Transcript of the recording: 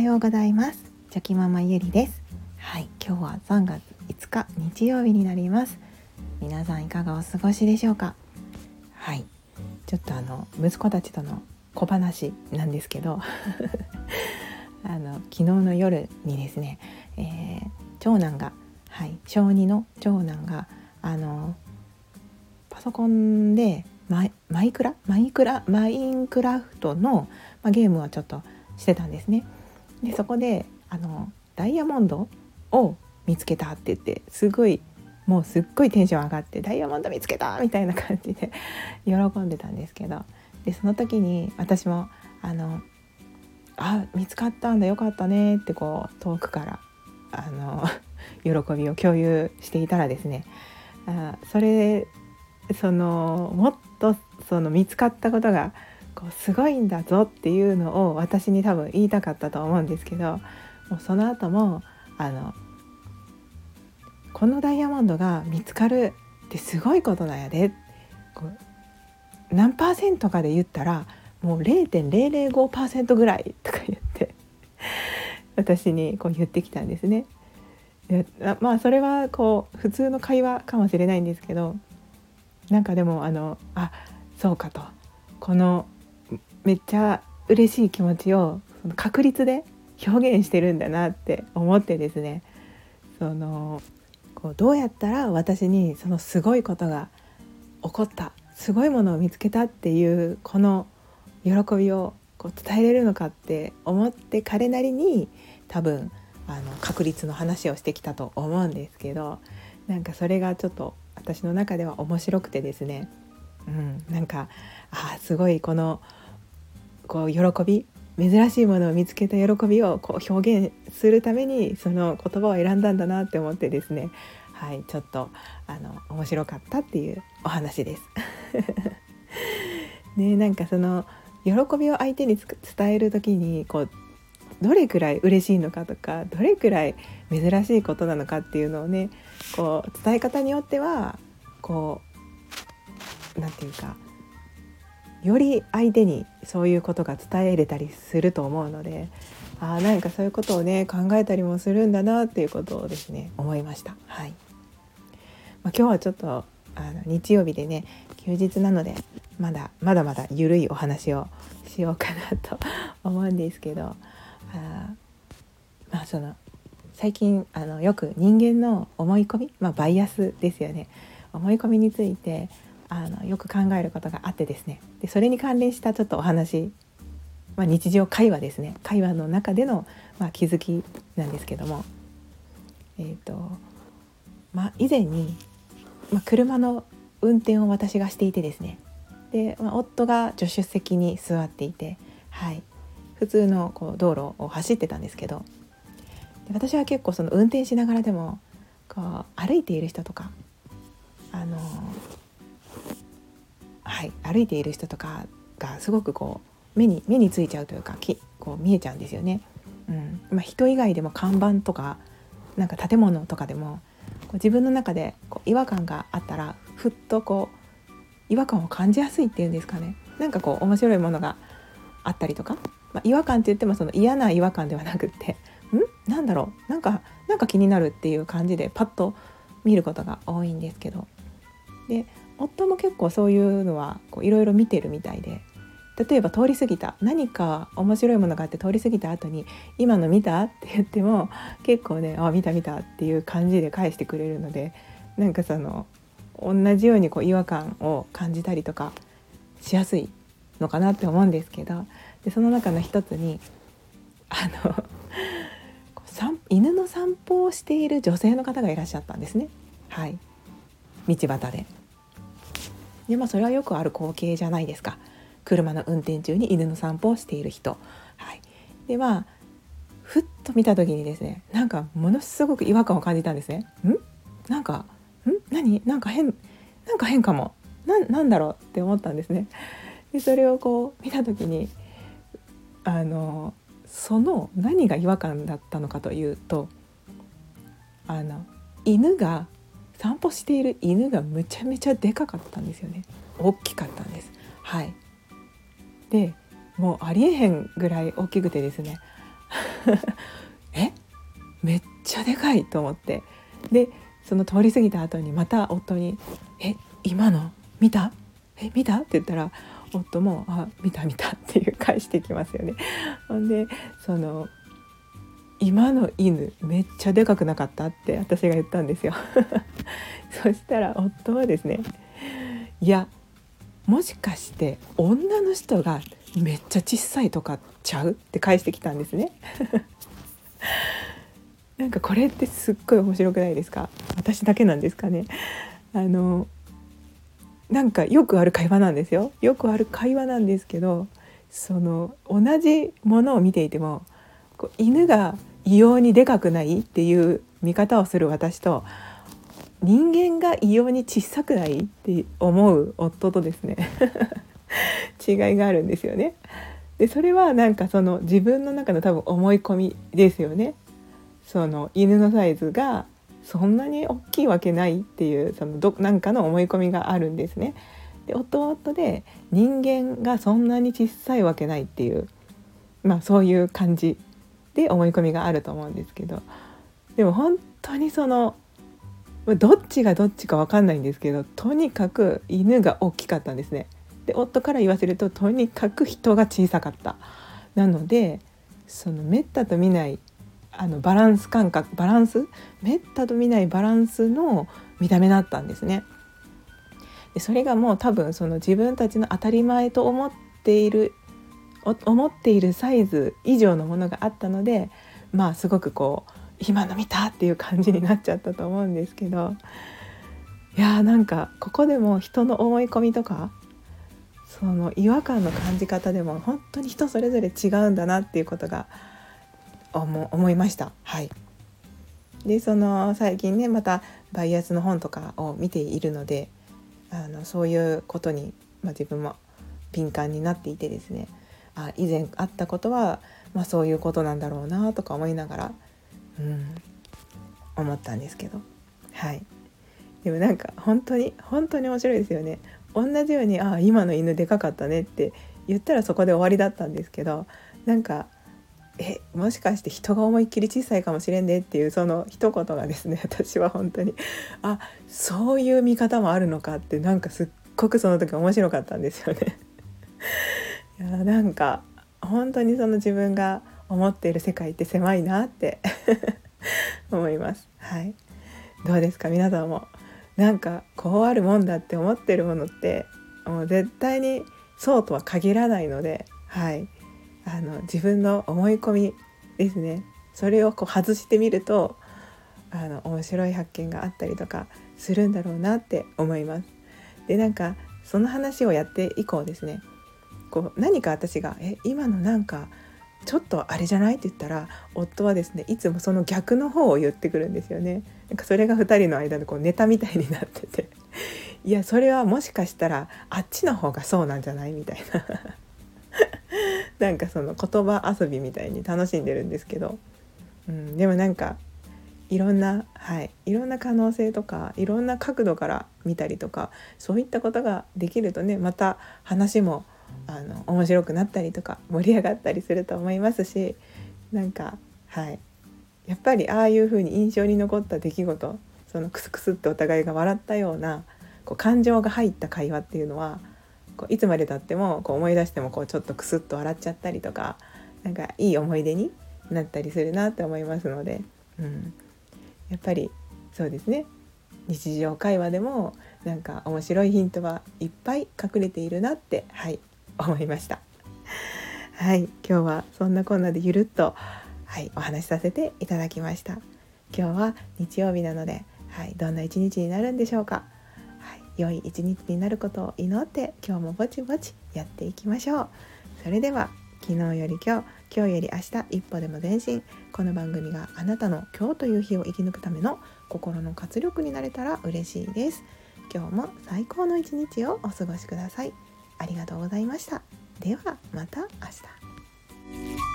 ようございます。チョキママゆりです。はい今日は3月5日日曜日になります。皆さんいかがお過ごしでしょうか？はいちょっとあの息子たちとの小話なんですけど あの昨日の夜にですね、えー、長男がはい小2の長男があのパソコンでマイマイクラ？マイクラ？マインクラフトの、まあ、ゲームをちょっとしてたんですね。でそこであのダイヤモンドを見つけたって言ってすごいもうすっごいテンション上がってダイヤモンド見つけたみたいな感じで 喜んでたんですけどでその時に私もあのあ見つかったんだよかったねってこう遠くからあの 喜びを共有していたらですねあそれそのもっとその見つかったことがこうすごいんだぞっていうのを私に多分言いたかったと思うんですけどもうその後もあのこのダイヤモンドが見つかるってすごいことなんやでこう何パーセントかで言ったらもう0.005%ぐらいとか言って私にこう言ってきたんですね。まあそれはこう普通の会話かもしれないんですけどなんかでもあのあそうかとこのめっちゃ嬉しい気持ちをその確率で表現してるんだなって思ってですね。そのこうどうやったら私にそのすごいことが起こったすごいものを見つけたっていうこの喜びをこう伝えれるのかって思って彼なりに多分あの確率の話をしてきたと思うんですけどなんかそれがちょっと私の中では面白くてですね、うん、なんかあすごいこのこう喜び珍しいものを見つけた喜びをこう表現するためにその言葉を選んだんだなって思ってですねはいちょっとあの面白かったっていうお話です。ねなんかその喜びを相手に伝える時にこうどれくらい嬉しいのかとかどれくらい珍しいことなのかっていうのをねこう伝え方によってはこう何て言うかより相手にそういうことが伝えれたりすると思うのであ何かそういうことをね考えたりもするんだなっていうことをですね思いました。はいまあ、今日はちょっとあの日曜日でね休日なのでまだまだまだ緩いお話をしようかなと 思うんですけどあまあその最近あのよく人間の思い込み、まあ、バイアスですよね思い込みについてあのよく考えることがあってですね。でそれに関連したちょっとお話、まあ、日常会話ですね。会話の中での、まあ、気づきなんですけども、えーとまあ、以前に、まあ、車の運転を私がしていてですね。で、まあ、夫が助手席に座っていて、はい、普通のこう道路を走ってたんですけど。で私は結構その運転しながらでもこう歩いている人とかあのはい、歩いている人とかがすごくこう目に目についちゃうというかきこう見えちゃうんですよね。うん。まあ、人以外でも看板とかなんか建物とかでもこう自分の中でこう違和感があったらふっとこう違和感を感じやすいっていうんですかね。なんかこう面白いものがあったりとか、まあ、違和感って言ってもその嫌な違和感ではなくって ん？なんだろう？なんかなんか気になるっていう感じでパッと見ることが多いんですけど。で夫も結構そういうのはいろいろ見てるみたいで例えば通り過ぎた何か面白いものがあって通り過ぎた後に「今の見た?」って言っても結構ね「あ見た見た」っていう感じで返してくれるのでなんかその同じようにこう違和感を感じたりとかしやすいのかなって思うんですけどでその中の一つにあの犬の散歩をしている女性の方がいらっしゃったんですね。はい道端ででまあそれはよくある光景じゃないですか車の運転中に犬の散歩をしている人。はい、でまあふっと見た時にですねなんかものすごく違和感を感じたんですね。ん？なんかん？何？なんか変なんか変かもななんだろうって思ったんですね。でそれをこう見た時にあのその何が違和感だったのかというとあの犬が散歩している犬がむちゃめちゃでかかったんですよね。大きかったんです。はい。でもうありえへんぐらい大きくてですね。え？めっちゃでかいと思って。でその通り過ぎた後にまた夫に「え？今の？見た？え？見た?」って言ったら夫も「あ見た見た」っていう返してきますよね。ほんでその今の犬めっちゃでかくなかったって私が言ったんですよ。そしたら夫はですねいやもしかして女の人がめっちゃ小さいとかちゃう？って返してきたんですね。なんかこれってすっごい面白くないですか？私だけなんですかね？あのなんかよくある会話なんですよ。よくある会話なんですけどその同じものを見ていてもこう犬が異様にでかくないっていう見方をする私と人間が異様に小さくないって思う夫とですね 違いがあるんですよね。でそれはなんかその自分の中の多分思い込みですよね。その犬のサイズがそんなに大きいわけないっていうそのどなんかの思い込みがあるんですね。で夫は夫で人間がそんなに小さいわけないっていうまあそういう感じで思い込みがあると思うんですけどでも本当にそのどっちがどっちか分かんないんですけどとにかく犬が大きかったんですね。で夫から言わせるととにかく人が小さかった。なのでそのめったと見ないあのバランス感覚バランス？めったと見ないバランスの見た目だったんですね。でそれがもう多分その自分たちの当たり前と思っている思っているサイズ以上のものがあったのでまあすごくこう今の見たっていう感じになっちゃったと思うんですけどいやーなんかここでも人の思い込みとかその違和感の感じ方でも本当に人それぞれ違うんだなっていうことが思いました。はいでその最近ねまたバイアスの本とかを見ているのであのそういうことに、まあ、自分も敏感になっていてですねあ以前あったことは、まあ、そういうことなんだろうなとか思いながら、うん、思ったんですけど。はい。でもなんか本当に本当に面白いですよね。同じように「ああ今の犬でかかったね」って言ったらそこで終わりだったんですけどなんかえもしかして人が思いっきり小さいかもしれんねっていうその一言がですね 私は本当にあそういう見方もあるのかってなんかすっごくその時面白かったんですよね。いやなんか本当にその自分が思っている世界って狭いなって 思います。はい、どうですか？皆さんも。なんかこうあるもんだって思ってるものってもう絶対にそうとは限らないので、はい、あの自分の思い込みですね。それをこう外してみるとあの面白い発見があったりとかするんだろうなって思います。でなんかその話をやって以降ですね。こう何か私が「え今のなんかちょっとあれじゃない?」って言ったら夫はですねいつもその逆の方を言ってくるんですよね。なんかそれが2人の間でこうネタみたいになってて いやそれはもしかしたらあっちの方がそうなんじゃない？みたいな なんかその言葉遊びみたいに楽しんでるんですけど、うん、でもなんかいろんな、はい、いろんな可能性とかいろんな角度から見たりとかそういったことができるとねまた話もあの面白くなったりとか盛り上がったりすると思いますしなんかはい。やっぱりああいう風に印象に残った出来事そのクスクスってお互いが笑ったようなこう感情が入った会話っていうのはこういつまでたってもこう思い出してもこうちょっとクスッと笑っちゃったりとかなんかいい思い出になったりするなって思いますので、うん、やっぱりそうですね。日常会話でもなんか面白いヒントはいっぱい隠れているなってはい。思いました。はい今日はそんなこんなでゆるっとはいお話しさせていただきました。今日は日曜日なのではいどんな一日になるんでしょうか。はい良い一日になることを祈って今日もぼちぼちやっていきましょう。それでは昨日より今日今日より明日一歩でも前進。この番組があなたの今日という日を生き抜くための心の活力になれたら嬉しいです。今日も最高の一日をお過ごしください。ありがとうございました。ではまた明日。